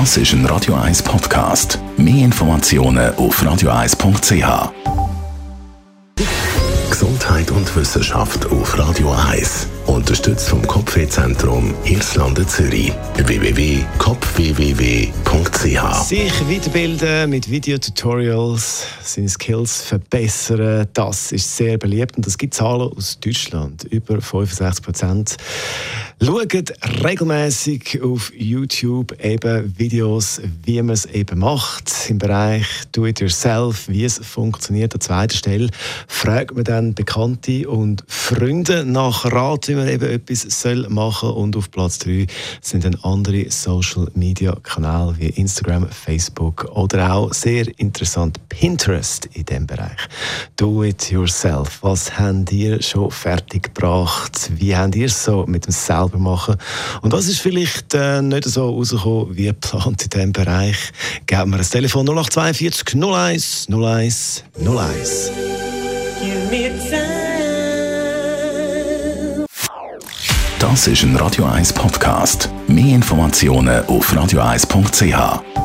Das ist ein Radio 1 Podcast. Mehr Informationen auf radio1.ch. Gesundheit und Wissenschaft auf Radio 1. Unterstützt vom Kopfwehzentrum Irlande Zürich. www.kopfwww.ch Sich weiterbilden mit Videotutorials, seine Skills verbessern, das ist sehr beliebt und es gibt Zahlen aus Deutschland. Über 65 Prozent schauen regelmäßig auf YouTube eben Videos, wie man es eben macht. Im Bereich Do-it-yourself, wie es funktioniert. An zweiter Stelle fragt man dann Bekannte und Freunde nach Rat, wie man eben etwas soll machen Und auf Platz 3 sind dann andere Social-Media-Kanäle wie Instagram, Facebook oder auch sehr interessant Pinterest in dem Bereich. Do-it-yourself. Was habt ihr schon fertig gebracht? Wie habt ihr es so mit dem selber machen? Und was ist vielleicht äh, nicht so rausgekommen wie geplant in diesem Bereich? Geben wir das Telefon 0842 01 01 01. Das ist ein Radio 1 Podcast. Mehr Informationen auf radio1.ch.